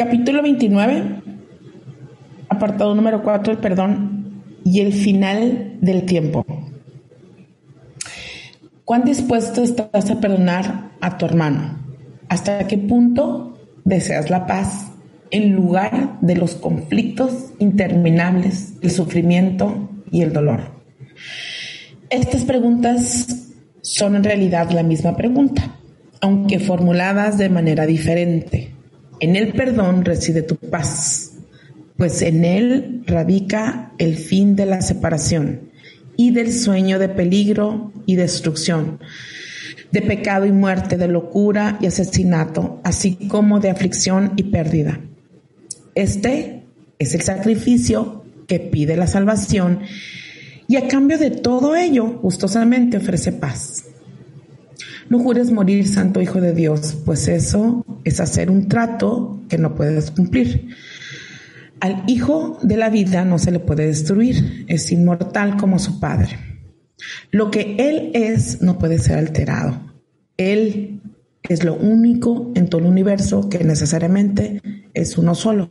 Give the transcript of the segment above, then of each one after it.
Capítulo 29, apartado número 4, el perdón y el final del tiempo. ¿Cuán dispuesto estás a perdonar a tu hermano? ¿Hasta qué punto deseas la paz en lugar de los conflictos interminables, el sufrimiento y el dolor? Estas preguntas son en realidad la misma pregunta, aunque formuladas de manera diferente. En el perdón reside tu paz, pues en él radica el fin de la separación y del sueño de peligro y destrucción, de pecado y muerte, de locura y asesinato, así como de aflicción y pérdida. Este es el sacrificio que pide la salvación y a cambio de todo ello, gustosamente ofrece paz. No jures morir, Santo Hijo de Dios, pues eso es hacer un trato que no puedes cumplir. Al Hijo de la vida no se le puede destruir, es inmortal como su Padre. Lo que Él es no puede ser alterado. Él es lo único en todo el universo que necesariamente es uno solo.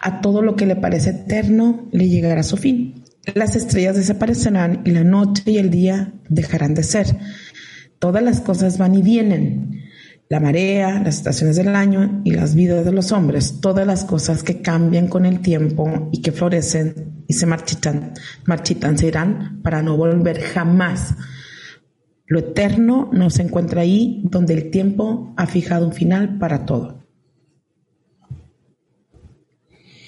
A todo lo que le parece eterno le llegará su fin. Las estrellas desaparecerán y la noche y el día dejarán de ser todas las cosas van y vienen. La marea, las estaciones del año y las vidas de los hombres, todas las cosas que cambian con el tiempo y que florecen y se marchitan, marchitan, se irán para no volver jamás. Lo eterno no se encuentra ahí donde el tiempo ha fijado un final para todo.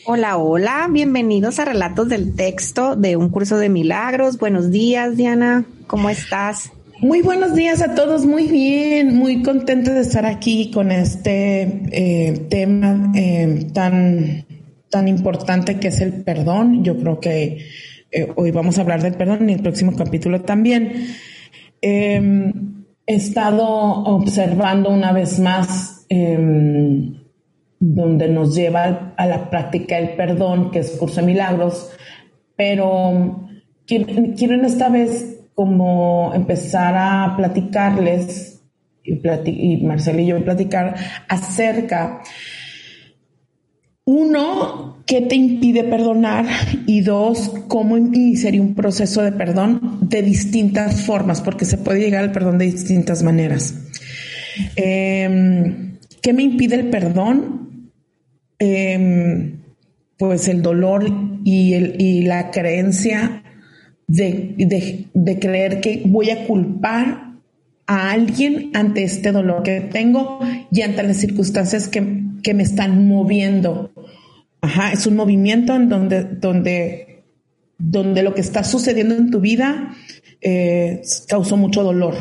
Hola, hola, bienvenidos a Relatos del Texto de un curso de milagros. Buenos días, Diana, ¿cómo estás? Muy buenos días a todos, muy bien, muy contenta de estar aquí con este eh, tema eh, tan, tan importante que es el perdón. Yo creo que eh, hoy vamos a hablar del perdón y el próximo capítulo también. Em, he estado observando una vez más em, donde nos lleva a la práctica el perdón, que es curso de milagros, pero quiero, quiero esta vez como empezar a platicarles, y, y Marcelo y yo platicar acerca, uno, ¿qué te impide perdonar? Y dos, ¿cómo sería un proceso de perdón de distintas formas? Porque se puede llegar al perdón de distintas maneras. Em, ¿Qué me impide el perdón? Em, pues el dolor y, el, y la creencia de, creer que voy a culpar a alguien ante este dolor que tengo y ante las circunstancias que, me están moviendo. Ajá, es un movimiento en donde, donde, donde lo que está sucediendo en tu vida eh, causó mucho dolor.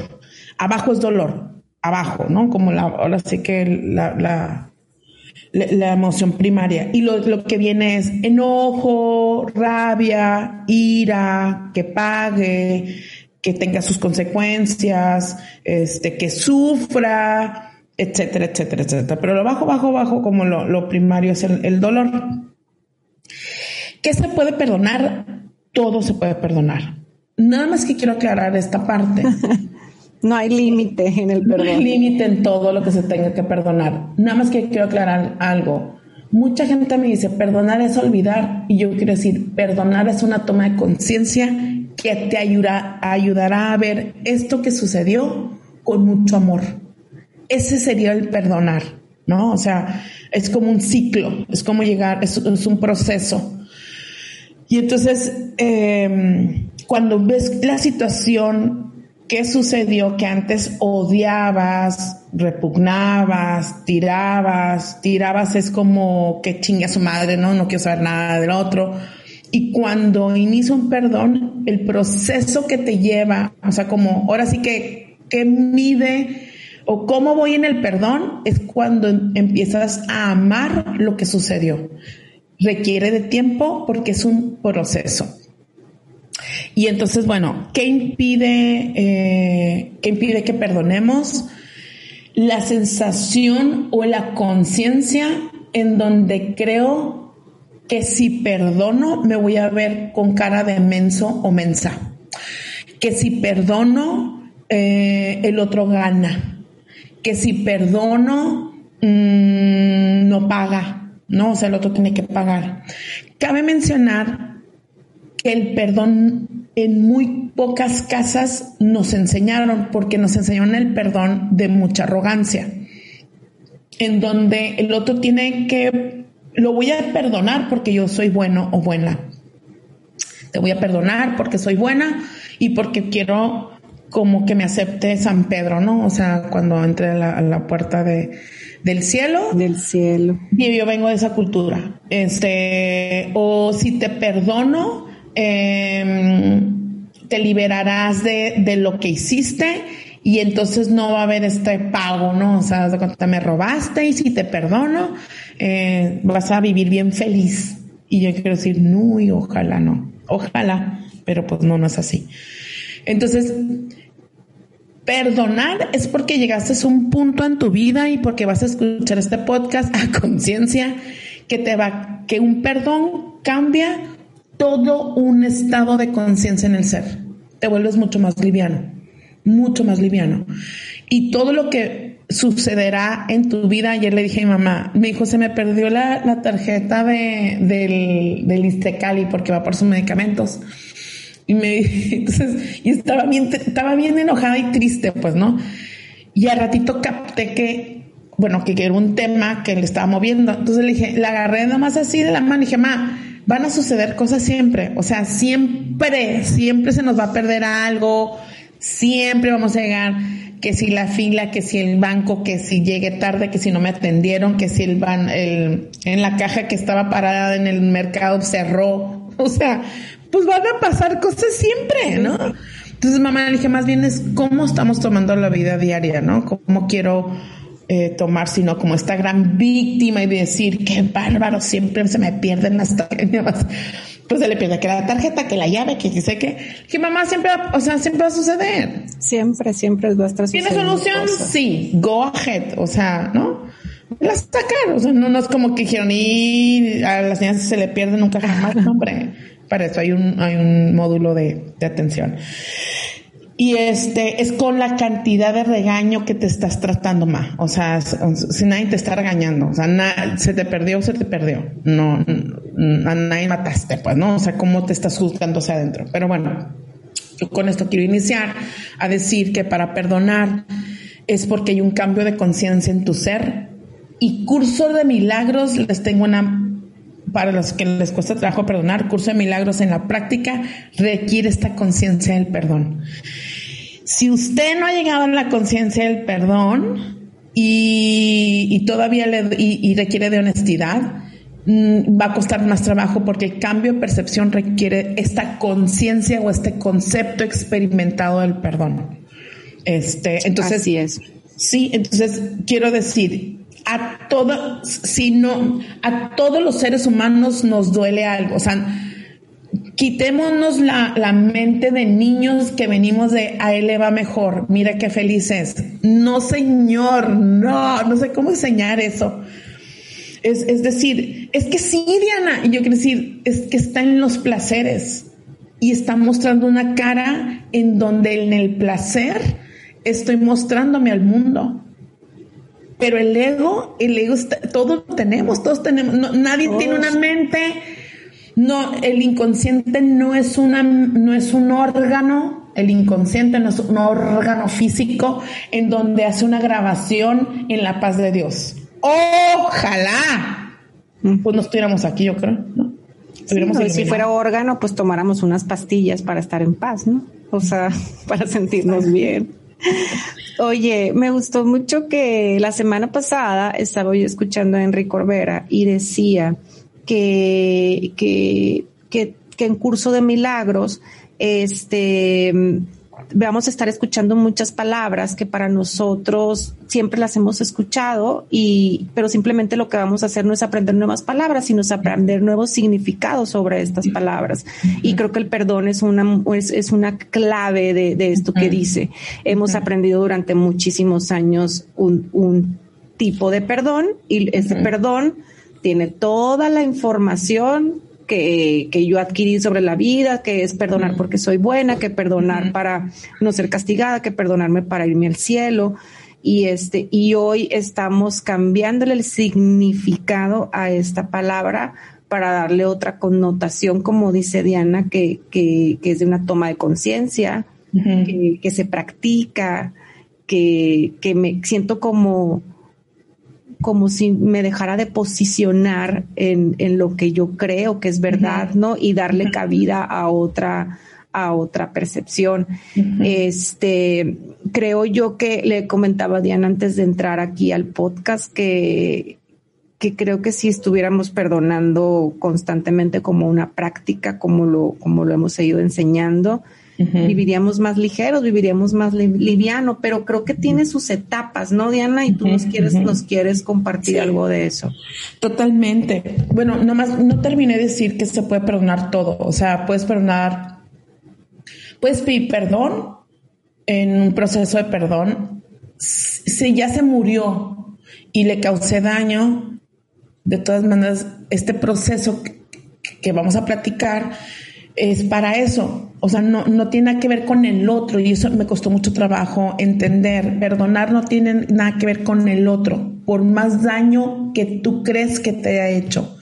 Abajo es dolor, abajo, ¿no? Como la, ahora sí que la emoción primaria. Y lo, que viene es enojo, rabia, ira, que pague, que tenga sus consecuencias, este, que sufra, etcétera, etcétera, etcétera. Pero lo bajo, bajo, bajo, como lo, primario es el, el dolor. ¿Qué se puede perdonar? Todo se puede perdonar. Nada más que quiero aclarar esta parte. No hay límite en el perdón. No hay límite en todo lo que se tenga que perdonar. Nada más que quiero aclarar algo. Mucha gente me dice, perdonar es olvidar. Y yo quiero decir, perdonar es una toma de conciencia que te ayudará, ayudará a ver esto que sucedió con mucho amor. Ese sería el perdonar, ¿no? O sea, es como un ciclo, es como llegar, es, un proceso. Y entonces, em, cuando ves la situación ¿Qué sucedió que antes odiabas, repugnabas, tirabas? Tirabas es como que chingue a su madre, ¿no? No quiero saber nada del otro. Y cuando inicia un perdón, el proceso que te lleva, o sea, como ahora sí que, que mide o cómo voy en el perdón, es cuando empiezas a amar lo que sucedió. Requiere de tiempo porque es un proceso. Y entonces, bueno, ¿qué impide, eh, ¿qué impide que perdonemos? La sensación o la conciencia en donde creo que si perdono me voy a ver con cara de menso o mensa. Que si perdono, eh, el otro gana. Que si perdono, mm, no paga. No, o sea, el otro tiene que pagar. Cabe mencionar que el perdón en muy pocas casas nos enseñaron, porque nos enseñaron el perdón de mucha arrogancia, en donde el otro tiene que, lo voy a perdonar porque yo soy bueno o buena. Te voy a perdonar porque soy buena y porque quiero como que me acepte San Pedro, ¿no? O sea, cuando entre a la, puerta de, del cielo. Del cielo. Y yo vengo de esa cultura. Este, o si te perdono, Em, te liberarás de, lo que hiciste y entonces no va a haber este pago, ¿no? O sea, te me robaste y si te perdono, eh, vas a vivir bien feliz. Y yo quiero decir, no, ojalá no, ojalá, pero pues no, no es así. Entonces, perdonar es porque llegaste a un punto en tu vida y porque vas a escuchar este podcast a conciencia que te va, que un perdón cambia todo un estado de conciencia en el ser. Te vuelves mucho más liviano, mucho más liviano. Y todo lo que sucederá en tu vida, ayer le dije a mi mamá, me dijo, se me perdió la, tarjeta de, del, del Istecali porque va por sus medicamentos. Y me y estaba bien, estaba bien enojada y triste, pues, ¿no? Y a ratito capté que, bueno, que era un tema que le estaba moviendo. Entonces le dije, la agarré nomás así de la mano y dije, ma, van a suceder cosas siempre. O sea, siempre, siempre se nos va a perder algo, siempre vamos a llegar, que si la fila, que si el banco, que si llegué tarde, que si no me atendieron, que si el van, el, en la caja que estaba parada en el mercado cerró. O sea, pues van a pasar cosas siempre, ¿no? Entonces mamá le dije, más bien es cómo estamos tomando la vida diaria, ¿no? Cómo quiero eh, tomar, sino como esta gran víctima y decir, qué bárbaro, siempre se me pierden las tarjetas. Pues se le pierde que la tarjeta, que la llave, que sé que, que mamá siempre, o sea, siempre va a suceder. Siempre, siempre va a estar ¿Tiene solución? Sí, go ahead, o sea, ¿no? La sacar, o sea, no, no es como que dijeron, y a las niñas se le pierde nunca jamás, hombre. Para eso hay un, hay un módulo de, de atención. Y este es con la cantidad de regaño que te estás tratando más. O sea, si nadie te está regañando, o sea, se te perdió, se te perdió. No, a nadie mataste, pues, ¿no? O sea, cómo te estás juzgando hacia adentro. Pero bueno, yo con esto quiero iniciar a decir que para perdonar es porque hay un cambio de conciencia en tu ser. Y curso de milagros les tengo una para los que les cuesta trabajo perdonar, curso de milagros en la práctica requiere esta conciencia del perdón. Si usted no ha llegado a la conciencia del perdón y, todavía le, y, requiere de honestidad, mm, va a costar más trabajo porque el cambio de percepción requiere esta conciencia o este concepto experimentado del perdón. Este, entonces, Así es. Sí, entonces quiero decir, a todos, sino a todos los seres humanos nos duele algo. O sea, quitémonos la, la, mente de niños que venimos de a él le va mejor, mira qué feliz es. No, señor, no, no sé cómo enseñar eso. Es, es decir, es que sí, Diana, y yo quiero decir, es que está en los placeres y está mostrando una cara en donde en el placer estoy mostrándome al mundo. Pero el ego, el ego, está, todos tenemos, todos tenemos, nadie tiene una mente no, el inconsciente no es una, no es un órgano, el inconsciente no es un órgano físico en donde hace una grabación en la paz de Dios. Ojalá. Pues no estuviéramos aquí, yo creo, ¿no? si fuera órgano, pues tomáramos unas pastillas para estar en paz, ¿no? O sea, para sentirnos bien. Oye, me gustó mucho que la semana pasada estaba yo escuchando a Enrique Corbera y decía que, que que, que en curso de milagros, este, vamos a estar escuchando muchas palabras que para nosotros siempre las hemos escuchado y pero simplemente lo que vamos a hacer no es aprender nuevas palabras sino es aprender nuevos significados sobre estas palabras. Y creo que el perdón es una es, una clave de, esto que dice. Hemos aprendido durante muchísimos años un, un tipo de perdón y ese perdón tiene toda la información que, que, yo adquirí sobre la vida, que es perdonar porque soy buena, que perdonar para no ser castigada, que perdonarme para irme al cielo. Y este, y hoy estamos cambiándole el significado a esta palabra para darle otra connotación, como dice Diana, que, que, que es de una toma de conciencia, que, que, se practica, que, que me siento como, como si me dejara de posicionar en, en lo que yo creo que es verdad, ¿no? Y darle cabida a otra, a otra percepción. Este, creo yo que le comentaba a Diana antes de entrar aquí al podcast que, que creo que si estuviéramos perdonando constantemente como una práctica, como lo, como lo hemos seguido enseñando, viviríamos más ligeros, viviríamos más liviano, pero creo que tiene sus etapas, ¿no, Diana? Y tú nos quieres, nos quieres compartir algo de eso. Totalmente. Bueno, nomás no terminé de decir que se puede perdonar todo. O sea, puedes perdonar, puedes pedir perdón en un proceso de perdón. Si ya se murió y le causé daño, de todas maneras, este proceso que vamos a platicar es para eso. O sea, no, no tiene nada que ver con el otro y eso me costó mucho trabajo entender. Perdonar no tiene nada que ver con el otro, por más daño que tú crees que te ha hecho.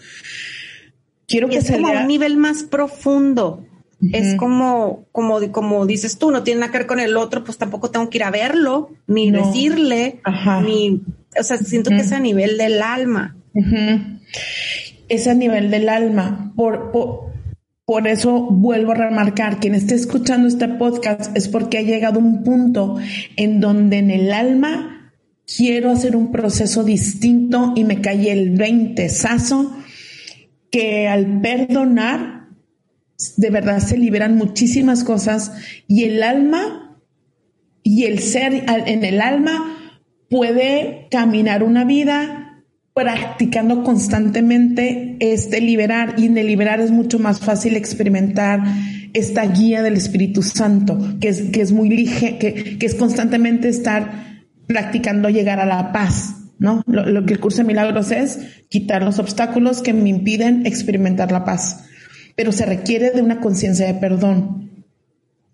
Quiero que es como un nivel más profundo. Es como, como, como dices tú, no tiene nada que ver con el otro, pues tampoco tengo que ir a verlo, ni decirle, ni, o sea, siento que es a nivel del alma. Es a nivel del alma. por, por eso vuelvo a remarcar, quien esté escuchando este podcast es porque ha llegado un punto en donde en el alma quiero hacer un proceso distinto y me cae el 20 sazo que al perdonar de verdad se liberan muchísimas cosas y el alma y el ser en el alma puede caminar una vida practicando constantemente este liberar y en el liberar es mucho más fácil experimentar esta guía del Espíritu Santo, que es, que es muy lige, que, es constantemente estar practicando llegar a la paz, ¿no? Lo, lo, que el curso de milagros es quitar los obstáculos que me impiden experimentar la paz, pero se requiere de una conciencia de perdón.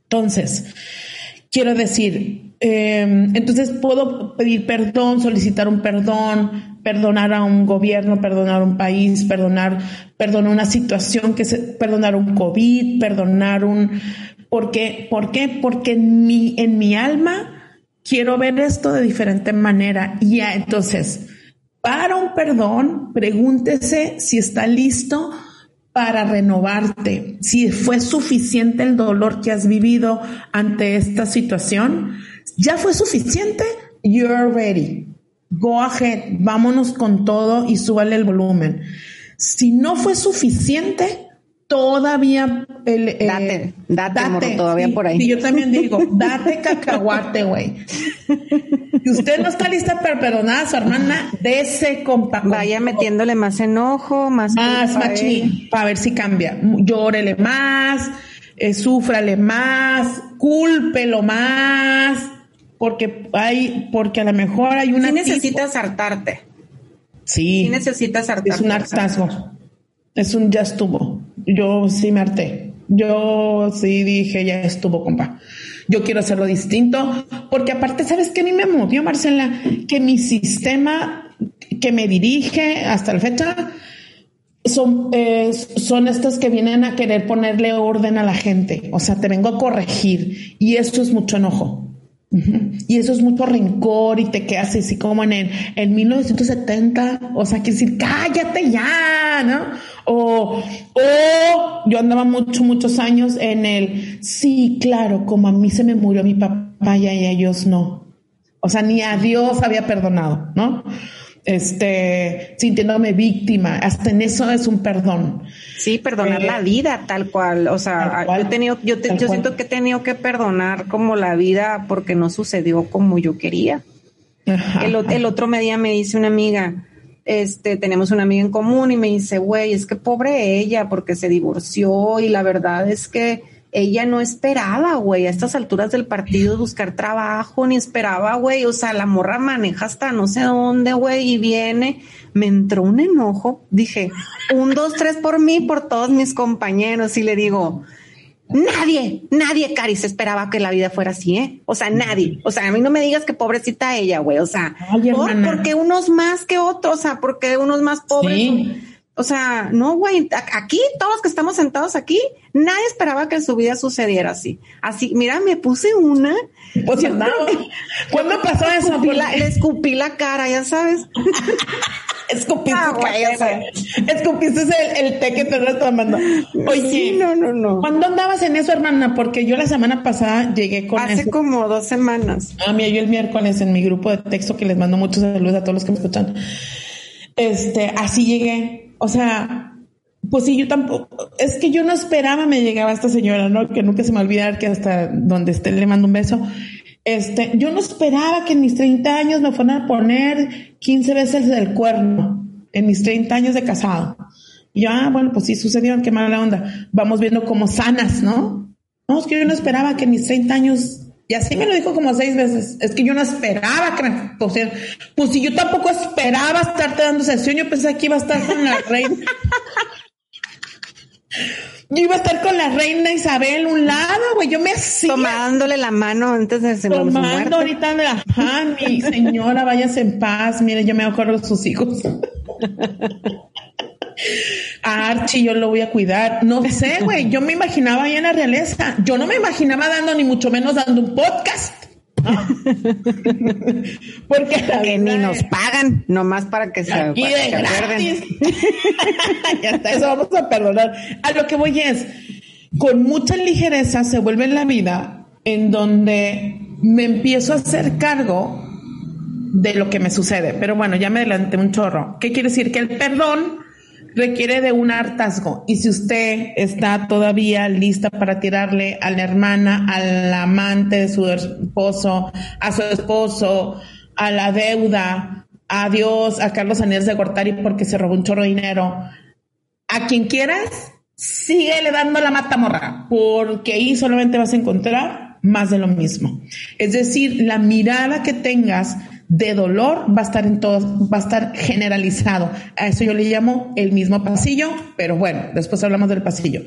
Entonces, quiero decir, eh, entonces puedo pedir perdón, solicitar un perdón, perdonar a un gobierno, perdonar a un país, perdonar, perdonar una situación que se, perdonar un COVID, perdonar un, ¿por qué? ¿Por qué? Porque en mi, en mi alma quiero ver esto de diferente manera. Y ya, entonces, para un perdón, pregúntese si está listo para renovarte, si fue suficiente el dolor que has vivido ante esta situación, ya fue suficiente, you're ready go ahead, vámonos con todo y súbale el volumen. Si no fue suficiente, todavía el, eh, date, date, todavía por ahí. Y yo también digo, date cacahuate, güey. Si usted no está lista para perdonar a su hermana, dese compa. Vaya metiéndole más enojo, más más machín, para ver si cambia. Llórele más, eh, súfrale más, cúlpelo más porque hay, porque a lo mejor hay una. Sí necesitas hartarte. Sí. Sí necesitas hartarte. Es un hartazgo. Es un ya estuvo. Yo sí me harté. Yo sí dije ya estuvo, compa. Yo quiero hacerlo distinto, porque aparte, ¿sabes qué a mí me movió, Marcela? Que mi sistema que me dirige hasta la fecha son, eh, son estas que vienen a querer ponerle orden a la gente. O sea, te vengo a corregir y esto es mucho enojo. Y eso es mucho rencor y te quedas así como en el en 1970, o sea, que decir, cállate ya, ¿no? O, o yo andaba mucho, muchos años en el, sí, claro, como a mí se me murió mi papá y a ellos no. O sea, ni a Dios había perdonado, ¿no? este, sintiéndome víctima. Hasta en eso es un perdón. Sí, perdonar la eh, vida tal cual. O sea, yo, he tenido, yo, yo siento que he tenido que perdonar como la vida porque no sucedió como yo quería. el, el, otro día me dice una amiga, este, tenemos una amiga en común y me dice, güey, es que pobre ella porque se divorció y la verdad es que ella no esperaba, güey, a estas alturas del partido buscar trabajo, ni esperaba, güey, o sea, la morra maneja hasta no sé dónde, güey, y viene, me entró un enojo, dije, un, dos, tres por mí, por todos mis compañeros, y le digo, Nadie, nadie, Cari, se esperaba que la vida fuera así, ¿eh? O sea, nadie. O sea, a mí no me digas que pobrecita ella, güey. O sea, ¿por, porque unos más que otros, o sea, porque unos más pobres. O sea, no, güey, aquí, todos los que estamos sentados aquí, nadie esperaba que su vida sucediera así. Así, mira, me puse una. Pues no. ¿Cuándo pasó eso? le escupí la cara, ya sabes. Escupiste, ah, güey, o sea, escupiste el, el, té que te estás tomando. Oye, sí, no, no, no. ¿Cuándo andabas en eso, hermana? Porque yo la semana pasada llegué con Hace como dos semanas. A mí, yo el miércoles en mi grupo de texto que les mando muchos saludos a todos los que me escuchan. Este, así llegué. O sea, pues sí, yo tampoco, es que yo no esperaba me llegaba esta señora, ¿no? Que nunca se me olvidar que hasta donde esté le mando un beso. Este, yo no esperaba que en mis 30 años me fueran a poner 15 veces el cuerno en mis 30 años de casado. Y ah, bueno, pues sí sucedió, qué mala onda. Vamos viendo como sanas, ¿no? No, es que yo no esperaba que en mis 30 años, y así me lo dijo como seis veces, es que yo no esperaba que me pusieran, pues si yo tampoco esperaba estarte dando sesión, yo pensé que iba a estar con la reina. Yo iba a estar con la reina Isabel un lado, güey. Yo me hacía. Tomándole la mano antes de ser Tomando ahorita de la mi señora, váyase en paz. Mire, yo me acuerdo de sus hijos. A Archie yo lo voy a cuidar. No sé, güey. Yo me imaginaba ahí en la realeza. Yo no me imaginaba dando, ni mucho menos dando un podcast. Porque ni nos pagan, nomás para que se, Aquí ya está, eso vamos a perdonar. A lo que voy es, con mucha ligereza se vuelve en la vida en donde me empiezo a hacer cargo de lo que me sucede. Pero bueno, ya me adelanté un chorro. ¿Qué quiere decir? Que el perdón requiere de un hartazgo. Y si usted está todavía lista para tirarle a la hermana, al amante de su esposo, a su esposo, a la deuda, a Dios, a Carlos Aníbal de Gortari porque se robó un chorro de dinero, a quien quieras, síguele dando la matamorra, porque ahí solamente vas a encontrar más de lo mismo. Es decir, la mirada que tengas de dolor va a estar en todo, va a estar generalizado. A eso yo le llamo el mismo pasillo, pero bueno, después hablamos del pasillo.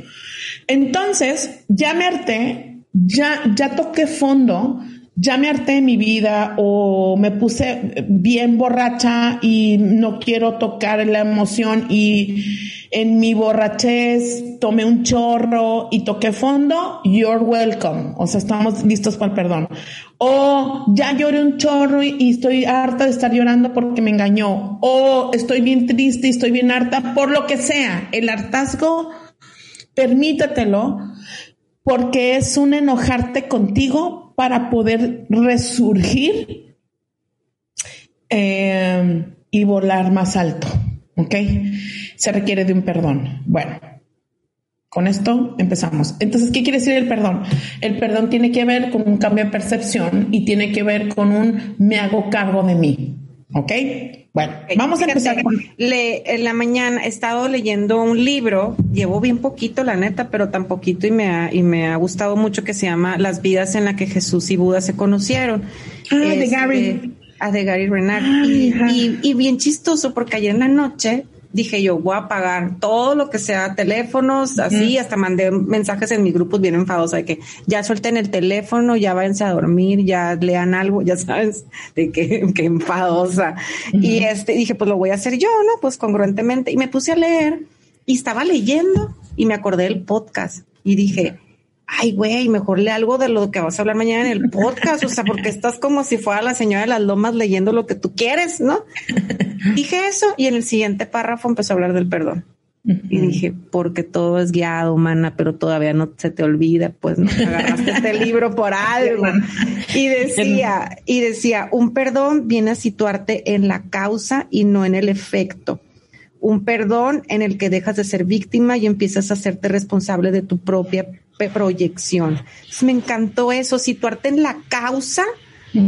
Entonces, ya me harté, ya, ya toqué fondo, ya me harté de mi vida o me puse bien borracha y no quiero tocar la emoción y en mi borrachez tomé un chorro y toqué fondo, you're welcome. O sea, estamos listos para el perdón. O ya lloré un chorro y, estoy harta de estar llorando porque me engañó. O estoy bien triste y estoy bien harta por lo que sea. El hartazgo, permítatelo porque es un enojarte contigo para poder resurgir eh, y volar más alto. ¿Ok? Se requiere de un perdón. Bueno, con esto empezamos. Entonces, ¿qué quiere decir el perdón? El perdón tiene que ver con un cambio de percepción y tiene que ver con un me hago cargo de mí. ¿Ok? Bueno, vamos a empezar. Le, en la mañana he estado leyendo un libro, llevo bien poquito, la neta, pero tan poquito y me ha, y me ha gustado mucho que se llama Las vidas en las que Jesús y Buda se conocieron. Ah, de este, Gary. Ah, de Gary Renard. y, y, bien chistoso porque ayer en la noche dije yo, voy a pagar todo lo que sea teléfonos, así, hasta mandé mensajes en mi grupos bien enfadosos de que ya suelten el teléfono, ya váyanse a dormir, ya lean algo, ya sabes, de que, que enfadosa. Y este, dije, pues lo voy a hacer yo, ¿no? Pues congruentemente. Y me puse a leer y estaba leyendo y me acordé del podcast y dije, ay, güey, mejor lee algo de lo que vas a hablar mañana en el podcast, o sea, porque estás como si fuera la señora de las lomas leyendo lo que tú quieres, ¿no? Dije eso y en el siguiente párrafo empezó a hablar del perdón. Y dije, porque todo es guiado, humana, pero todavía no se te olvida, pues no agarraste este libro por algo. Y decía, y decía, un perdón viene a situarte en la causa y no en el efecto. Un perdón en el que dejas de ser víctima y empiezas a hacerte responsable de tu propia proyección. me encantó eso, situarte en la causa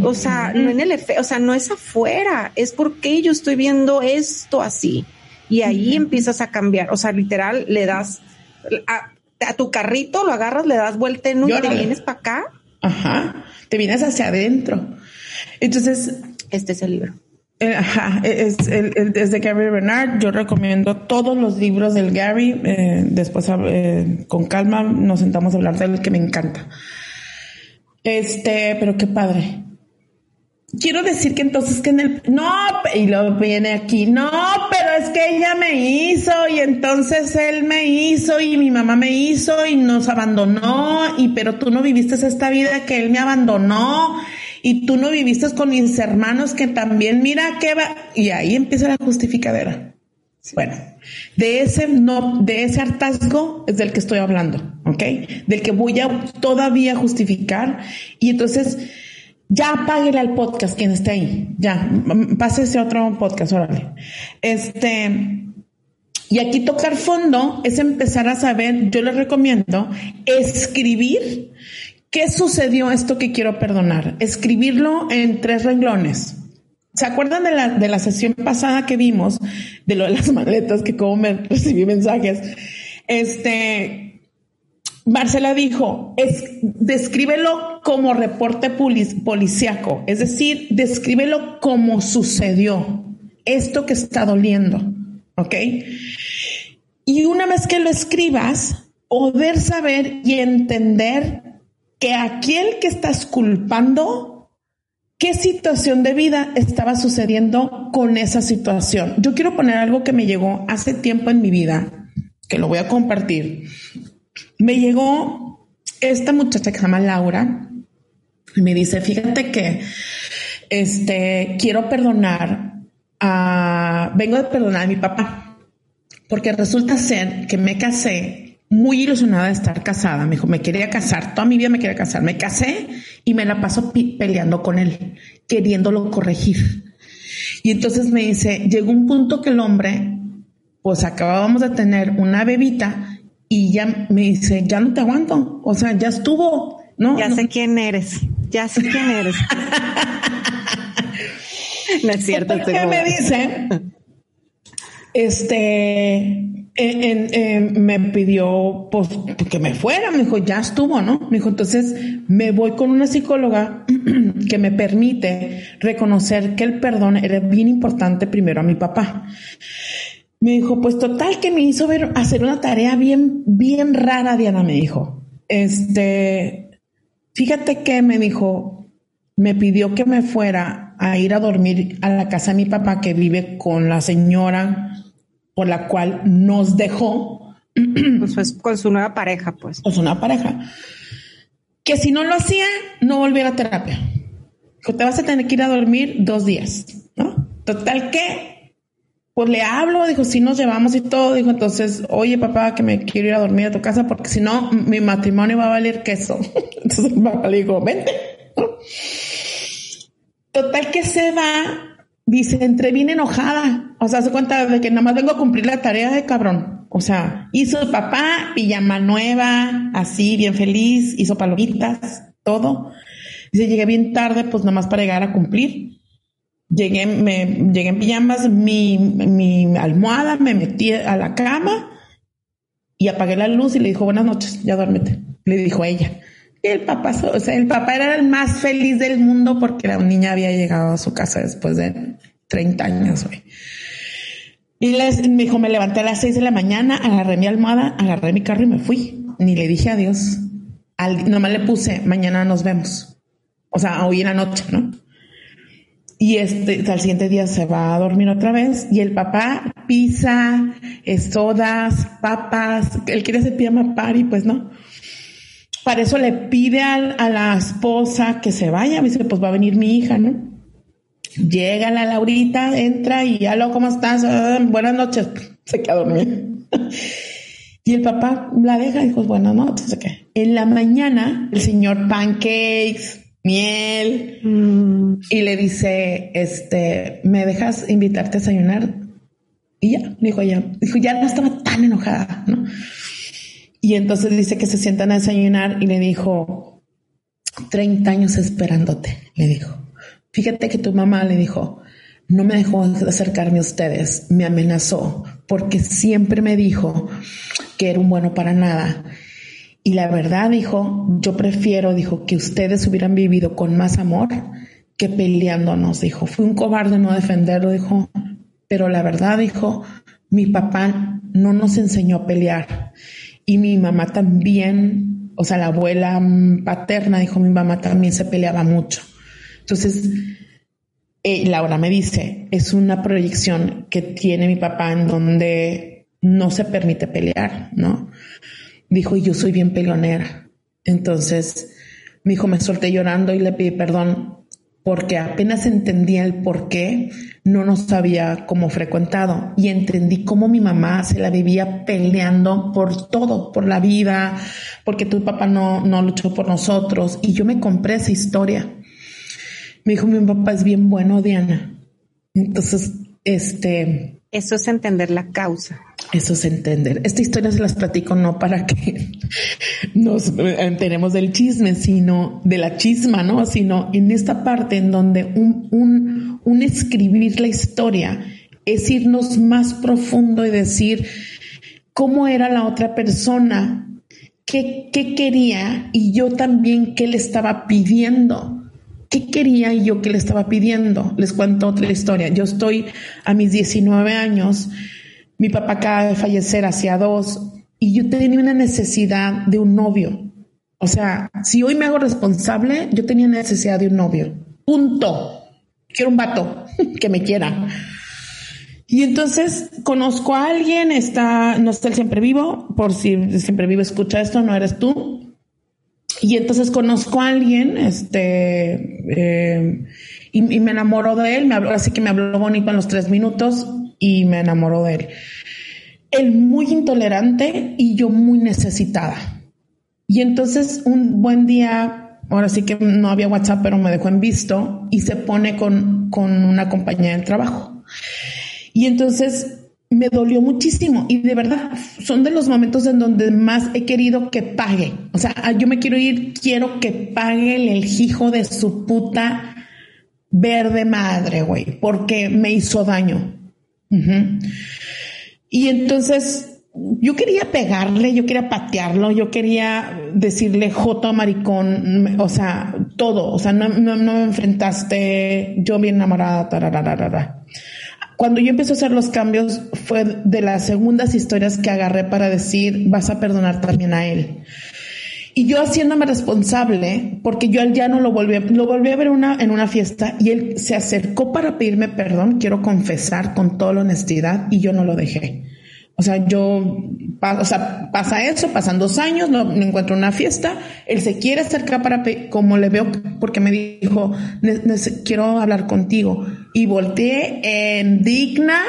o sea, no en el efecto, o sea, no es afuera, es porque yo estoy viendo esto así. Y ahí empiezas a cambiar. O sea, literal, le das a, tu carrito, lo agarras, le das vuelta en un y te vienes para acá. Ajá. Te vienes hacia adentro. Entonces. Este es el libro. Eh, ajá, es, el, de Gary Bernard. Yo recomiendo todos los libros del Gary. Eh, después, eh, con calma, nos sentamos a hablar de él, que me encanta. Este, pero qué padre quiero decir que entonces que en el no y lo viene aquí no pero es que ella me hizo y entonces él me hizo y mi mamá me hizo y nos abandonó y pero tú no viviste esta vida que él me abandonó y tú no viviste con mis hermanos que también mira que va y ahí empieza la justificadera bueno de ese no de ese hartazgo es del que estoy hablando ¿ok? del que voy a todavía justificar y entonces ya apáguele al podcast quien esté ahí. Ya, pásese a otro podcast, órale. Este, y aquí tocar fondo es empezar a saber, yo les recomiendo escribir qué sucedió esto que quiero perdonar. Escribirlo en tres renglones. ¿Se acuerdan de la, de la sesión pasada que vimos de lo de las maletas que como me recibí mensajes? Este, Marcela dijo, es, descríbelo como reporte policiaco, es decir, descríbelo como sucedió, esto que está doliendo, ¿ok? Y una vez que lo escribas, poder saber y entender que aquel que estás culpando, qué situación de vida estaba sucediendo con esa situación. Yo quiero poner algo que me llegó hace tiempo en mi vida, que lo voy a compartir me llegó esta muchacha que se llama Laura y me dice, fíjate que este, quiero perdonar a, vengo de perdonar a mi papá, porque resulta ser que me casé muy ilusionada de estar casada. Me dijo, me quería casar, toda mi vida me quería casar. Me casé y me la paso peleando con él, queriéndolo corregir. Y entonces me dice, llegó un punto que el hombre, pues acabábamos de tener una bebita y ya me dice, ya no te aguanto, o sea, ya estuvo, ¿no? Ya sé quién eres, ya sé quién eres. no es cierto. ¿Qué me dice? Este, me pidió pues, que me fuera, me dijo, ya estuvo, ¿no? Me dijo, entonces me voy con una psicóloga que me permite reconocer que el perdón era bien importante primero a mi papá. Me dijo, pues total que me hizo ver, hacer una tarea bien, bien rara, Diana, me dijo. Este, fíjate que me dijo, me pidió que me fuera a ir a dormir a la casa de mi papá que vive con la señora por la cual nos dejó. Pues con su nueva pareja, pues. Con su nueva pareja. Que si no lo hacía, no volviera a terapia. Que te vas a tener que ir a dormir dos días, ¿no? Total que pues le hablo, dijo, si nos llevamos y todo, dijo, entonces, oye papá, que me quiero ir a dormir a tu casa porque si no, mi matrimonio va a valer queso. Entonces el papá le dijo, vente. Total que se va, dice, entré bien enojada. O sea, se cuenta de que nada más vengo a cumplir la tarea de cabrón. O sea, hizo papá pijama nueva, así, bien feliz, hizo palomitas, todo. Dice, llegué bien tarde, pues nada más para llegar a cumplir. Llegué, me, llegué en pijamas, mi, mi almohada, me metí a la cama y apagué la luz y le dijo, buenas noches, ya duérmete. Le dijo ella. El papá, o sea, el papá era el más feliz del mundo porque la niña había llegado a su casa después de 30 años, Y les, me dijo, me levanté a las 6 de la mañana, agarré mi almohada, agarré mi carro y me fui. Ni le dije adiós. Al, nomás le puse, mañana nos vemos. O sea, hoy en la noche, ¿no? y este, al siguiente día se va a dormir otra vez y el papá pisa, sodas, papas, él quiere hacer pijama party, pues no. Para eso le pide a, la esposa que se vaya, dice, pues va a venir mi hija, ¿no? Llega la Laurita, entra y ya lo, ¿cómo estás? Ah, buenas noches. Se queda dormida. y el papá la deja y dijo, bueno, no, entonces qué. En la mañana, el señor pancakes, miel, mm. y le dice, este, ¿me dejas invitarte a desayunar? Y ya, dijo ella, dijo, ya no estaba tan enojada, ¿no? Y entonces dice que se sientan a desayunar y le dijo, 30 años esperándote, le dijo. Fíjate que tu mamá le dijo, no me dejó acercarme a ustedes, me amenazó, porque siempre me dijo que era un bueno para nada. Y la verdad, dijo, yo prefiero, dijo, que ustedes hubieran vivido con más amor que peleándonos, dijo. Fui un cobarde no defenderlo, dijo, pero la verdad, dijo, mi papá no nos enseñó a pelear. Y mi mamá también, o sea, la abuela paterna, dijo, mi mamá también se peleaba mucho. Entonces, eh, Laura me dice, es una proyección que tiene mi papá en donde no se permite pelear, ¿no? Dijo, y yo soy bien peleonera. Entonces, mi hijo me solté llorando y le pedí perdón porque apenas entendía el por qué no nos había como frecuentado y entendí cómo mi mamá se la vivía peleando por todo, por la vida, porque tu papá no, no luchó por nosotros y yo me compré esa historia. Me dijo, mi papá es bien bueno, Diana. Entonces, este... Eso es entender la causa. Eso es entender. Esta historia se las platico no para que nos enteremos del chisme, sino de la chisma, ¿no? Sino en esta parte en donde un, un, un escribir la historia es irnos más profundo y decir cómo era la otra persona, qué, qué quería y yo también qué le estaba pidiendo ¿Qué quería yo que le estaba pidiendo? Les cuento otra historia. Yo estoy a mis 19 años, mi papá acaba de fallecer hacia dos y yo tenía una necesidad de un novio. O sea, si hoy me hago responsable, yo tenía necesidad de un novio. Punto. Quiero un vato que me quiera. Y entonces conozco a alguien, está, no está el siempre vivo, por si siempre vivo escucha esto, no eres tú, y entonces conozco a alguien, este, eh, y, me enamoró de él, me habló, así que me habló bonito en los tres minutos y me enamoró de él. Él muy intolerante y yo muy necesitada. Y entonces un buen día, ahora sí que no había WhatsApp, pero me dejó en visto y se pone con, con una compañía del trabajo. Y entonces me dolió muchísimo y de verdad son de los momentos en donde más he querido que pague. O sea, ah, yo me quiero ir, quiero que pague el hijo de su puta verde madre, güey, porque me hizo daño. Y entonces yo quería pegarle, yo quería patearlo, yo quería decirle joto maricón, o sea, todo, o sea, no, no, me enfrentaste, yo bien enamorada. Cuando yo empecé a hacer los cambios fue de las segundas historias que agarré para decir, vas a perdonar también a él. Y yo haciéndome responsable, porque yo al ya no lo volví, lo volví a ver una, en una fiesta y él se acercó para pedirme perdón, quiero confesar con toda la honestidad, y yo no lo dejé. O sea, yo, o sea, pasa eso, pasan dos años, no, encuentro una fiesta, él se quiere acercar para, como le veo, porque me dijo, quiero hablar contigo. Y volteé en digna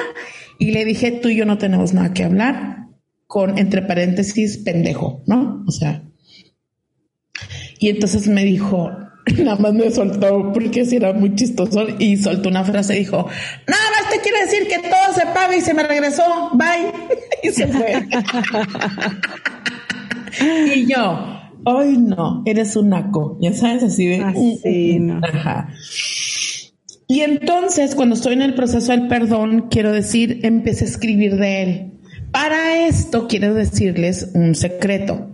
y le dije, tú y yo no tenemos nada que hablar, con, entre paréntesis, pendejo, ¿no? O sea. Y entonces me dijo, nada más me soltó porque si era muy chistoso y soltó una frase y dijo, nada te quiere decir que todo se paga y se me regresó, bye. y se fue. y yo, ay no, eres un naco, ya sabes, así de... Así, no. Ajá. Y entonces, cuando estoy en el proceso del perdón, quiero decir, empecé a escribir de él. Para esto quiero decirles un secreto.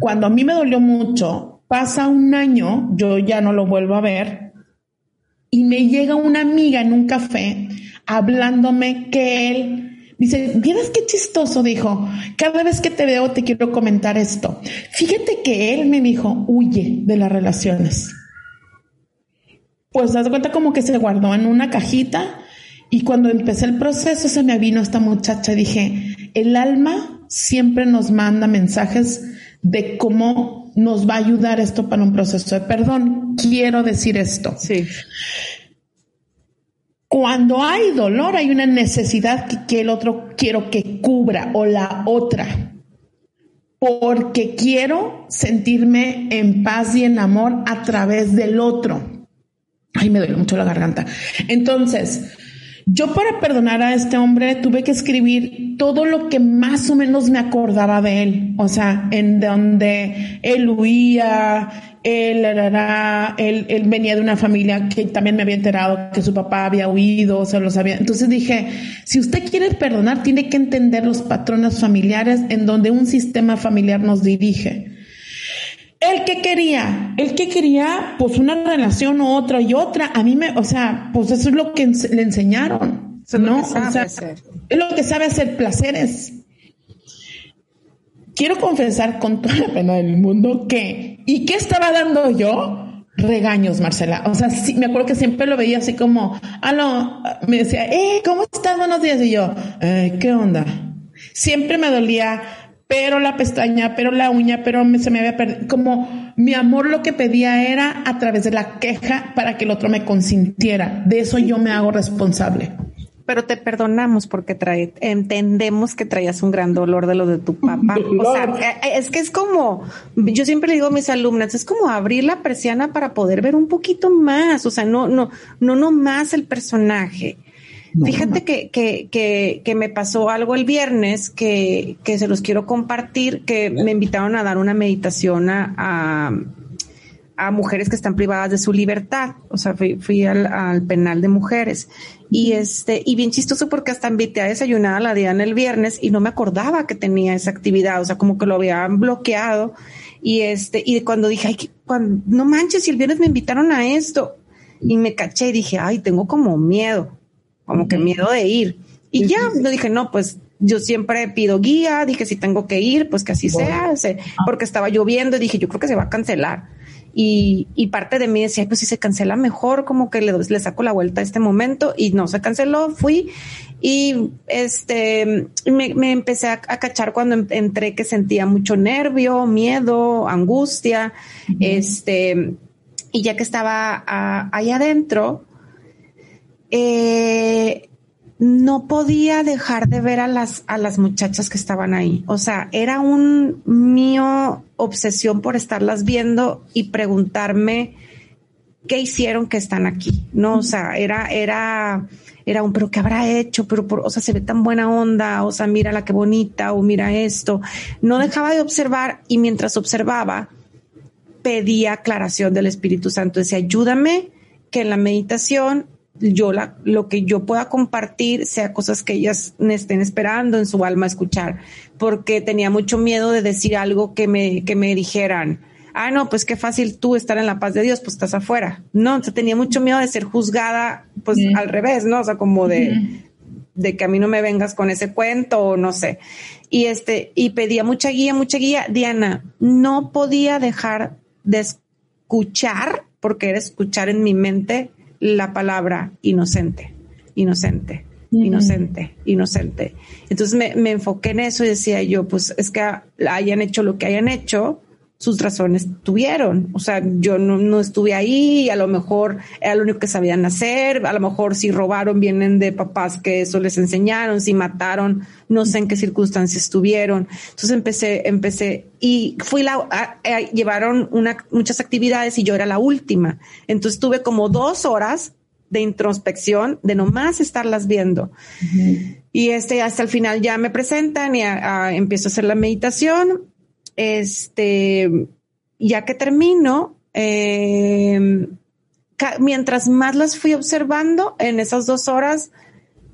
Cuando a mí me dolió mucho Pasa un año, yo ya no lo vuelvo a ver, y me llega una amiga en un café hablándome que él dice, ¿vieres qué chistoso? Dijo, cada vez que te veo te quiero comentar esto. Fíjate que él me dijo, huye de las relaciones. Pues das cuenta como que se guardó en una cajita y cuando empecé el proceso se me vino esta muchacha dije, el alma siempre nos manda mensajes de cómo nos va a ayudar esto para un proceso de perdón. Quiero decir esto. Sí. Cuando hay dolor, hay una necesidad que, el otro quiero que cubra o la otra. Porque quiero sentirme en paz y en amor a través del otro. Ay, me duele mucho la garganta. Entonces, yo para perdonar a este hombre tuve que escribir todo lo que más o menos me acordaba de él, o sea, en donde él huía, él, él, él venía de una familia que también me había enterado que su papá había huido, o sea, lo sabía. Entonces dije, si usted quiere perdonar, tiene que entender los patrones familiares en donde un sistema familiar nos dirige. El que quería, el que quería, pues una relación u otra y otra. A mí me, o sea, pues eso es lo que le enseñaron, ¿no? o sea, es lo que sabe hacer placeres. Quiero confesar con toda la pena del mundo que, ¿y qué estaba dando yo? Regaños, Marcela. O sea, sí, me acuerdo que siempre lo veía así como, ah, no, me decía, eh, ¿cómo estás? Buenos días. Y yo, eh, ¿qué onda? Siempre me dolía pero la pestaña, pero la uña, pero se me había perdido. Como mi amor lo que pedía era a través de la queja para que el otro me consintiera. De eso yo me hago responsable. Pero te perdonamos porque trae, entendemos que traías un gran dolor de lo de tu papá. O sea, eh, eh, es que es como, yo siempre le digo a mis alumnas, es como abrir la persiana para poder ver un poquito más. O sea, no, no, no, no más el personaje Fíjate que, que, que, que, me pasó algo el viernes que, que se los quiero compartir, que me invitaron a dar una meditación a, a, mujeres que están privadas de su libertad. O sea, fui, fui al, al, penal de mujeres. Y este, y bien chistoso porque hasta invité a desayunar a la Diana el viernes y no me acordaba que tenía esa actividad. O sea, como que lo habían bloqueado. Y este, y cuando dije, ay, cuando, no manches, si el viernes me invitaron a esto. Y me caché y dije, ay, tengo como miedo como que miedo de ir. Y ya, yo dije, no, pues yo siempre pido guía, dije, si tengo que ir, pues que así sea, porque estaba lloviendo y dije, yo creo que se va a cancelar. Y, y parte de mí decía, pues si se cancela mejor, como que le, le saco la vuelta a este momento y no se canceló, fui y este, me, me empecé a, cachar cuando entré que sentía mucho nervio, miedo, angustia, este, y ya que estaba ahí adentro, eh, no podía dejar de ver a las, a las muchachas que estaban ahí. O sea, era un mío obsesión por estarlas viendo y preguntarme qué hicieron que están aquí. No, o sea, era, era, era un, pero qué habrá hecho, pero por, o sea, se ve tan buena onda, o sea, mira la que bonita, o mira esto. No dejaba de observar y mientras observaba, pedía aclaración del Espíritu Santo. Decía, ayúdame que en la meditación yo la, lo que yo pueda compartir sea cosas que ellas me estén esperando en su alma escuchar, porque tenía mucho miedo de decir algo que me, que me dijeran, ah, no, pues qué fácil tú estar en la paz de Dios, pues estás afuera. No, o tenía mucho miedo de ser juzgada, pues al revés, ¿no? O sea, como de, de que a mí no me vengas con ese cuento o no sé. Y este, y pedía mucha guía, mucha guía. Diana, no podía dejar de escuchar, porque era escuchar en mi mente la palabra inocente, inocente, inocente, inocente. Entonces me, me, enfoqué en eso y decía yo, pues es que hayan hecho lo que hayan hecho, sus razones tuvieron. O sea, yo no, estuve ahí, a lo mejor era lo único que sabían hacer, a lo mejor si robaron vienen de papás que eso les enseñaron, si mataron, no sé en qué circunstancias estuvieron. Entonces empecé, empecé y fui la, llevaron una, muchas actividades y yo era la última. Entonces tuve como dos horas de introspección, de nomás estarlas viendo. Y este, hasta el final ya me presentan y empiezo a hacer la meditación este, ya que termino, eh, mientras más las fui observando en esas dos horas,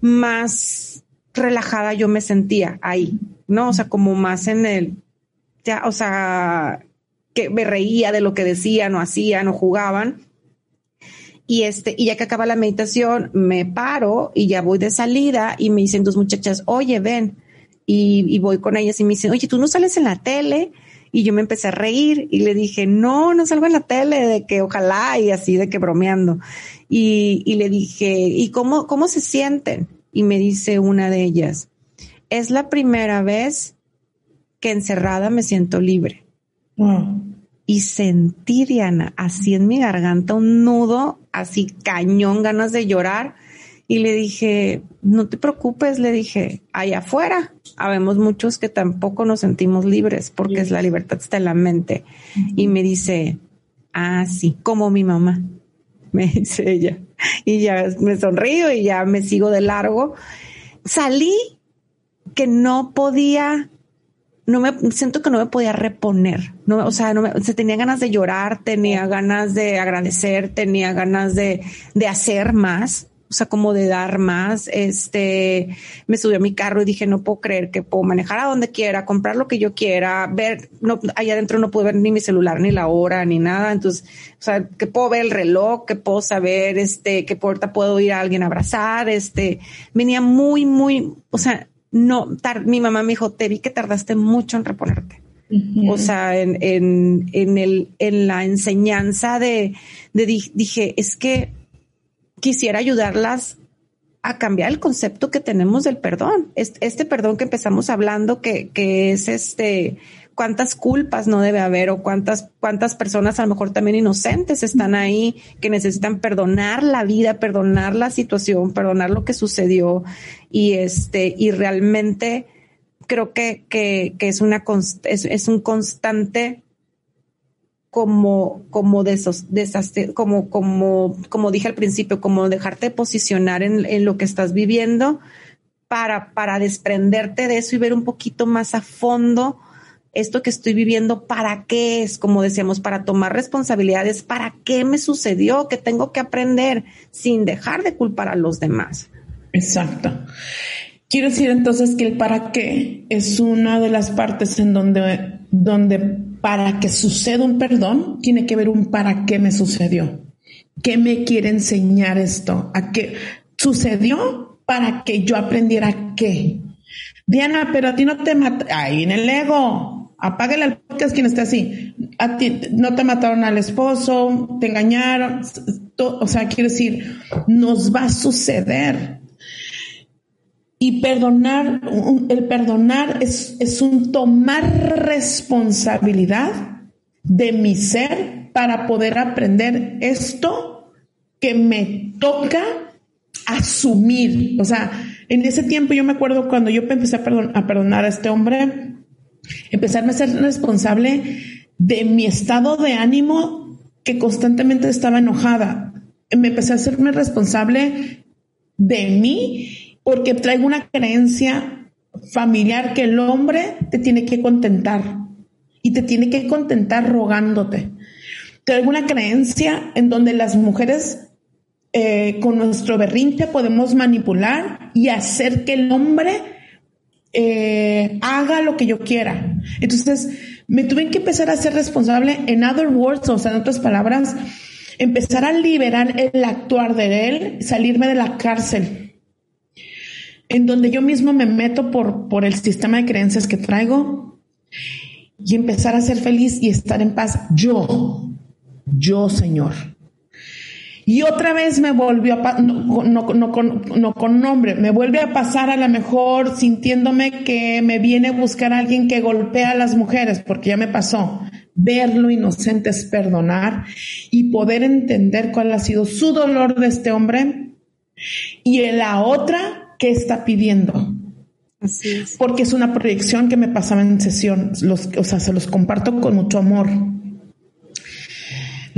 más relajada yo me sentía ahí, ¿no? O sea, como más en el, ya, o sea, que me reía de lo que decían o hacían o jugaban. Y este, y ya que acaba la meditación, me paro y ya voy de salida y me dicen dos muchachas, oye, ven, y, voy con ellas y me dicen, oye, tú no sales en la tele. Y yo me empecé a reír y le dije, no, no salgo en la tele, de que ojalá y así, de que bromeando. Y, y le dije, ¿y cómo, cómo se sienten? Y me dice una de ellas, es la primera vez que encerrada me siento libre. Y sentí, Diana, así en mi garganta un nudo, así cañón, ganas de llorar Y le dije, no te preocupes, le dije, allá afuera, habemos muchos que tampoco nos sentimos libres porque es la libertad está en la mente. Y me dice, ah, sí, como mi mamá, me dice ella. Y ya me sonrío y ya me sigo de largo. Salí que no podía no me siento que no me podía reponer. No, o sea, no me, se tenía ganas de llorar, tenía ganas de agradecer, tenía ganas de, de hacer más, o sea, como de dar más. Este, me subí a mi carro y dije, no puedo creer que puedo manejar a donde quiera, comprar lo que yo quiera, ver, no, allá adentro no puedo ver ni mi celular, ni la hora, ni nada. Entonces, o sea, que puedo ver el reloj, que puedo saber, este, que puerta puedo ir a alguien a abrazar, este, venía muy, muy, o sea, no, mi mamá me dijo, te vi que tardaste mucho en reponerte. O sea, en, en, en, el, en la enseñanza de, de, dije, es que quisiera ayudarlas a cambiar el concepto que tenemos del perdón. Este, perdón que empezamos hablando, que, que es este, cuántas culpas no debe haber o cuántas, cuántas personas a lo mejor también inocentes están ahí que necesitan perdonar la vida, perdonar la situación, perdonar lo que sucedió y este, y realmente creo que, que, que es una, es, es un constante como, como de esos, como, como, como dije al principio, como dejarte posicionar en, en lo que estás viviendo para, para desprenderte de eso y ver un poquito más a fondo esto que estoy viviendo, ¿para qué es? Como decíamos, para tomar responsabilidades, ¿para qué me sucedió? Que tengo que aprender sin dejar de culpar a los demás. Exacto. Quiero decir entonces que el para qué es una de las partes en donde, donde para que suceda un perdón, tiene que ver un para qué me sucedió. ¿Qué me quiere enseñar esto? ¿A qué sucedió para que yo aprendiera qué? Diana, pero a ti no te mata. Ahí en el ego apáguele al podcast quien esté así. A ti no te mataron al esposo, te engañaron. o sea, quiero decir, nos va a suceder. Y perdonar, el perdonar es, es un tomar responsabilidad de mi ser para poder aprender esto que me toca asumir. O sea, en ese tiempo yo me acuerdo cuando yo empecé a, a perdonar a este hombre, empezarme a ser responsable de mi estado de ánimo que constantemente estaba enojada. Me empecé a hacerme responsable de mí porque traigo una creencia familiar que el hombre te tiene que contentar y te tiene que contentar rogándote. Traigo una creencia en donde las mujeres eh, con nuestro berrinche podemos manipular y hacer que el hombre eh, haga lo que yo quiera. Entonces, me tuve que empezar a ser responsable, en other words, o sea, en otras palabras, empezar a liberar el actuar de él, salirme de la cárcel, en donde yo mismo me meto por, por el sistema de creencias que traigo y empezar a ser feliz y estar en paz. Yo, yo, Señor. Y otra vez me volvió a no, no, no, con nombre, me vuelve a pasar a lo mejor sintiéndome que me viene a buscar alguien que golpea a las mujeres, porque ya me pasó. Ver lo inocente es perdonar y poder entender cuál ha sido su dolor de este hombre y en la otra que está pidiendo. Así es. Porque es una proyección que me pasaba en sesión, los, o sea, se los comparto con mucho amor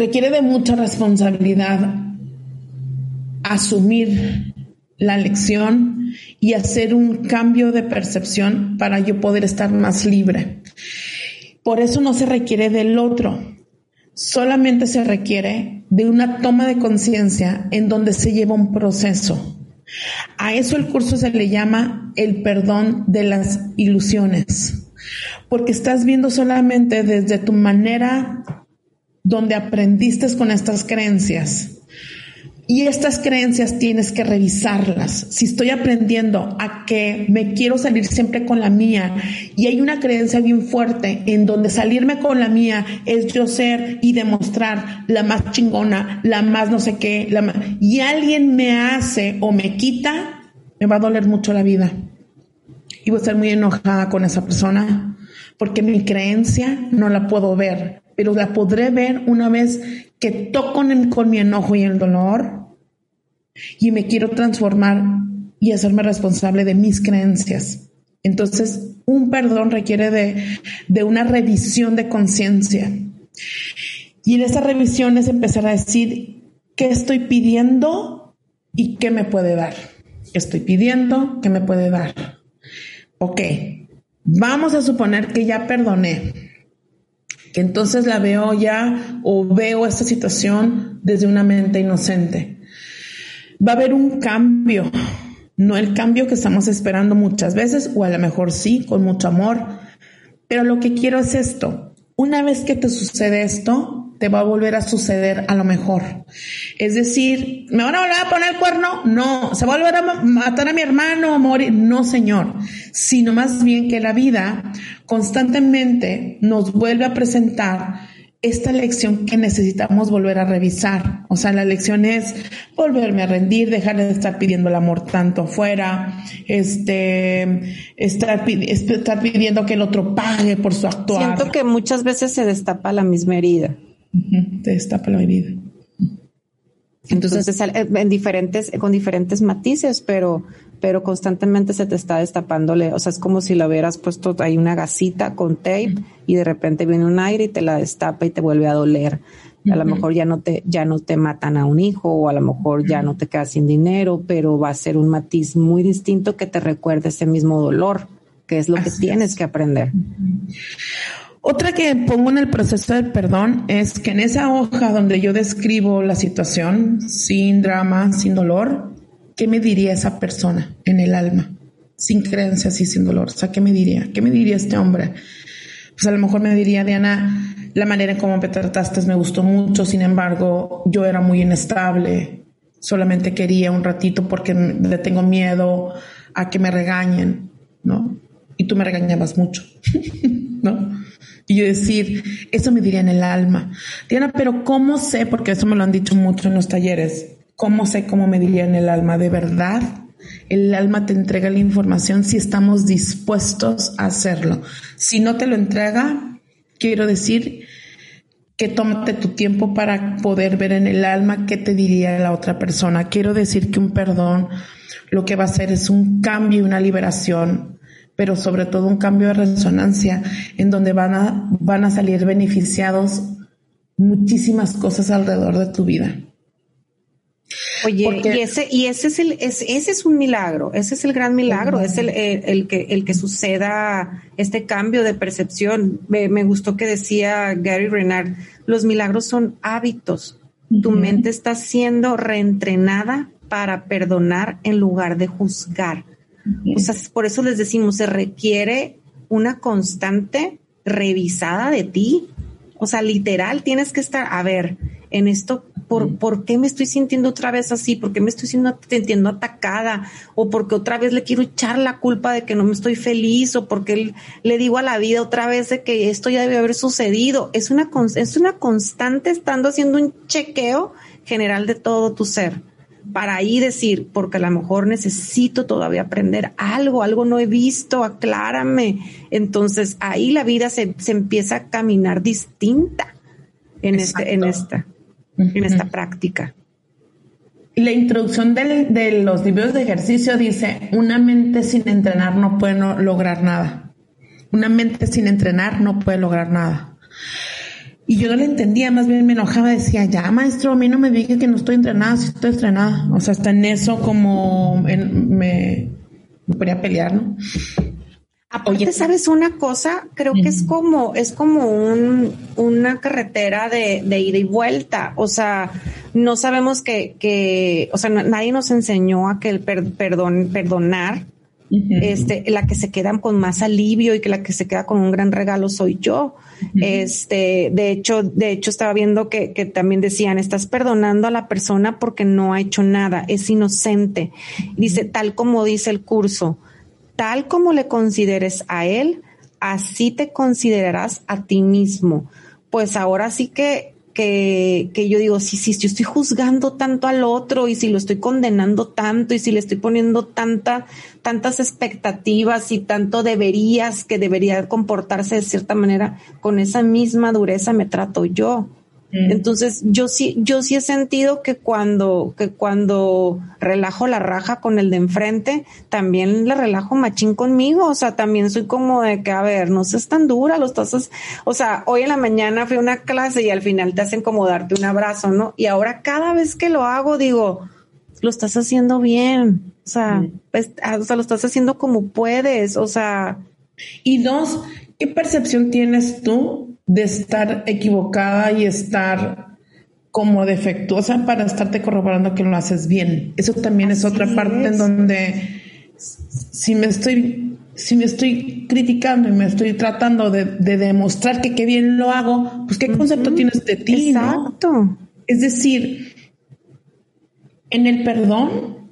requiere de mucha responsabilidad asumir la lección y hacer un cambio de percepción para yo poder estar más libre. Por eso no se requiere del otro, solamente se requiere de una toma de conciencia en donde se lleva un proceso. A eso el curso se le llama el perdón de las ilusiones, porque estás viendo solamente desde tu manera donde aprendiste con estas creencias. Y estas creencias tienes que revisarlas. Si estoy aprendiendo a que me quiero salir siempre con la mía y hay una creencia bien fuerte en donde salirme con la mía es yo ser y demostrar la más chingona, la más no sé qué, la y alguien me hace o me quita, me va a doler mucho la vida. Y voy a estar muy enojada con esa persona porque mi creencia no la puedo ver pero la podré ver una vez que toco con, mi enojo y el dolor y me quiero transformar y hacerme responsable de mis creencias. Entonces, un perdón requiere de, de una revisión de conciencia. Y en esa revisión es empezar a decir qué estoy pidiendo y qué me puede dar. ¿Qué estoy pidiendo? ¿Qué me puede dar? Ok, vamos a suponer que ya perdoné, que entonces la veo ya o veo esta situación desde una mente inocente. Va a haber un cambio, no el cambio que estamos esperando muchas veces, o a lo mejor sí, con mucho amor, pero lo que quiero es esto. Una vez que te sucede esto, te va a volver a suceder a lo mejor. Es decir, ¿me van a volver a poner el cuerno? No. ¿Se va a volver a matar a mi hermano o morir? No, señor. Sino más bien que la vida constantemente nos vuelve a presentar esta lección que necesitamos volver a revisar. O sea, la lección es volverme a rendir, dejar de estar pidiendo el amor tanto afuera, este, estar, pidiendo que el otro pague por su actuar. Siento que muchas veces se destapa la misma herida te destapa la herida. Entonces, en diferentes, con diferentes matices, pero, pero constantemente se te está destapándole. O sea, es como si la hubieras puesto ahí una gasita con tape y de repente viene un aire y te la destapa y te vuelve a doler. A lo mejor ya no te, ya no te matan a un hijo o a lo mejor ya no te quedas sin dinero, pero va a ser un matiz muy distinto que te recuerde ese mismo dolor, que es lo que tienes que aprender. Otra que pongo en el proceso del perdón es que en esa hoja donde yo describo la situación sin drama, sin dolor, ¿qué me diría esa persona en el alma? Sin creencias y sin dolor. O sea, ¿qué me diría? ¿Qué me diría este hombre? Pues a lo mejor me diría, Diana, la manera en cómo me trataste me gustó mucho, sin embargo, yo era muy inestable, solamente quería un ratito porque le tengo miedo a que me regañen, ¿no? Y tú me regañabas mucho, ¿no? Y yo decir, eso me diría en el alma. Diana, pero ¿cómo sé? Porque eso me lo han dicho mucho en los talleres. ¿Cómo sé cómo me diría en el alma? ¿De verdad? El alma te entrega la información si estamos dispuestos a hacerlo. Si no te lo entrega, quiero decir que tómate tu tiempo para poder ver en el alma qué te diría la otra persona. Quiero decir que un perdón lo que va a hacer es un cambio y una liberación pero sobre todo un cambio de resonancia en donde van a, van a salir beneficiados muchísimas cosas alrededor de tu vida. Oye, y ese, y ese es el, ese, es un milagro, ese es el gran milagro, es el, el, que, el que suceda este cambio de percepción. Me, gustó que decía Gary Renard, los milagros son hábitos. Tu mente está siendo reentrenada para perdonar en lugar de juzgar. O sea, por eso les decimos, se requiere una constante revisada de ti. O sea, literal, tienes que estar, a ver, en esto, ¿por, ¿por qué me estoy sintiendo otra vez así? ¿Por qué me estoy sintiendo atacada? ¿O porque otra vez le quiero echar la culpa de que no me estoy feliz? ¿O porque le digo a la vida otra vez de que esto ya debe haber sucedido? Es una, es una constante estando haciendo un chequeo general de todo tu ser para ahí decir, porque a lo mejor necesito todavía aprender algo, algo no he visto, aclárame. Entonces ahí la vida se, empieza a caminar distinta en, este, en esta, en esta práctica. La introducción de los libros de ejercicio dice, una mente sin entrenar no puede lograr nada. Una mente sin entrenar no puede lograr nada. Y yo no le entendía, más bien me enojaba, decía, ya maestro, a mí no me diga que no estoy entrenada, si estoy entrenada. O sea, hasta en eso como me, me ponía pelear, ¿no? Aparte, ¿sabes una cosa? Creo que es como, es como un, una carretera de, de ida y vuelta. O sea, no sabemos que, que o sea, nadie nos enseñó a que el perdón, perdonar, este, la que se queda con más alivio y que la que se queda con un gran regalo soy yo. Este, de hecho, de hecho estaba viendo que, que, también decían, estás perdonando a la persona porque no ha hecho nada, es inocente. Dice, tal como dice el curso, tal como le consideres a él, así te considerarás a ti mismo. Pues ahora sí que que, que, yo digo, sí, sí, yo estoy juzgando tanto al otro y si lo estoy condenando tanto y si le estoy poniendo tanta, tantas expectativas y tanto deberías que debería comportarse de cierta manera, con esa misma dureza me trato yo. Mm. Entonces, yo sí, yo sí he sentido que cuando, que cuando relajo la raja con el de enfrente, también le relajo machín conmigo. O sea, también soy como de que, a ver, no seas tan dura, los estás, o sea, hoy en la mañana fui a una clase y al final te hacen como darte un abrazo, ¿no? Y ahora cada vez que lo hago, digo, lo estás haciendo bien. O sea, mm. ah, o sea, lo estás haciendo como puedes. O sea. Y dos, ¿qué percepción tienes tú de estar equivocada y estar como defectuosa para estarte corroborando que lo haces bien. Eso también es otra parte en donde si me estoy si me estoy criticando y me estoy tratando de, demostrar que qué bien lo hago, pues qué concepto tienes de ti, Exacto. Es decir, en el perdón,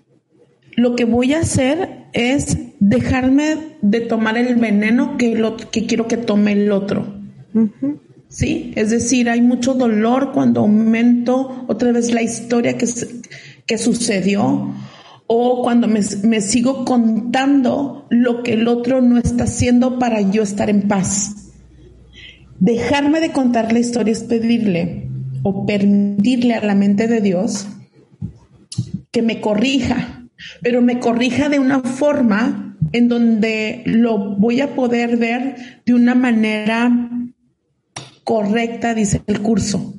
lo que voy a hacer es dejarme de tomar el veneno que, lo, que quiero que tome el otro. Sí, es decir, hay mucho dolor cuando aumento otra vez la historia que, que sucedió o cuando me, me, sigo contando lo que el otro no está haciendo para yo estar en paz. Dejarme de contar la historia es pedirle o permitirle a la mente de Dios que me corrija, pero me corrija de una forma en donde lo voy a poder ver de una manera correcta, dice el curso.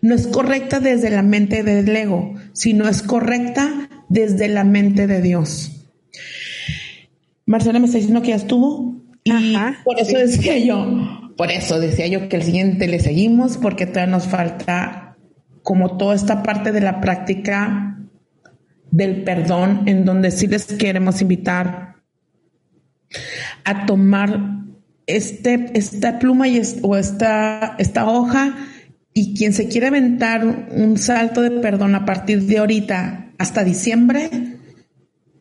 No es correcta desde la mente del ego, sino es correcta desde la mente de Dios. Marcela me está diciendo que ya estuvo y por eso decía yo, por eso decía yo que el siguiente le seguimos porque todavía nos falta como toda esta parte de la práctica del perdón en donde sí les queremos invitar a tomar este, esta pluma y o esta, esta hoja y quien se quiere aventar un salto de perdón a partir de ahorita hasta diciembre,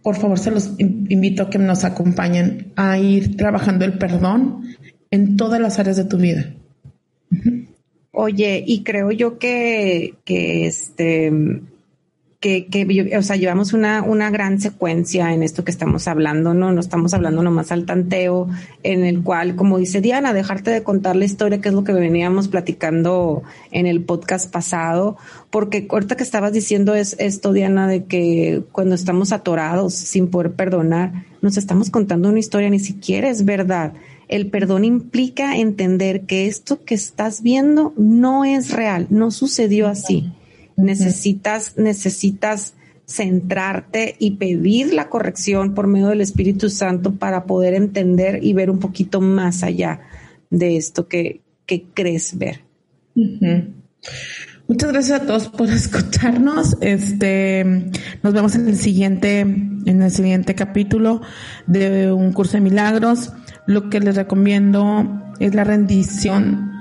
por favor se los invito a que nos acompañen a ir trabajando el perdón en todas las áreas de tu vida. Oye, y creo yo que, que este que, o sea, llevamos una, una gran secuencia en esto que estamos hablando, ¿no? No estamos hablando nomás al tanteo, en el cual, como dice Diana, dejarte de contar la historia, que es lo que veníamos platicando en el podcast pasado, porque ahorita que estabas diciendo es esto, Diana, de que cuando estamos atorados sin poder perdonar, nos estamos contando una historia, ni siquiera es verdad. El perdón implica entender que esto que estás viendo no es real, no sucedió así necesitas, necesitas centrarte y pedir la corrección por medio del Espíritu Santo para poder entender y ver un poquito más allá de esto que, que crees ver. Muchas gracias a todos por escucharnos. Este, nos vemos en el siguiente, en el siguiente capítulo de un curso de milagros. Lo que les recomiendo es la rendición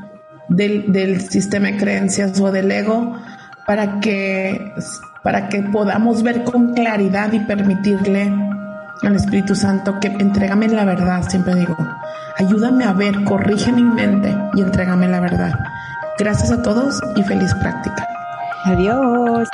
del, del sistema de creencias o del ego para que, para que podamos ver con claridad y permitirle al Espíritu Santo que entrégame la verdad, siempre digo, ayúdame a ver, corrige mi mente y entrégame la verdad. Gracias a todos y feliz práctica. Adiós.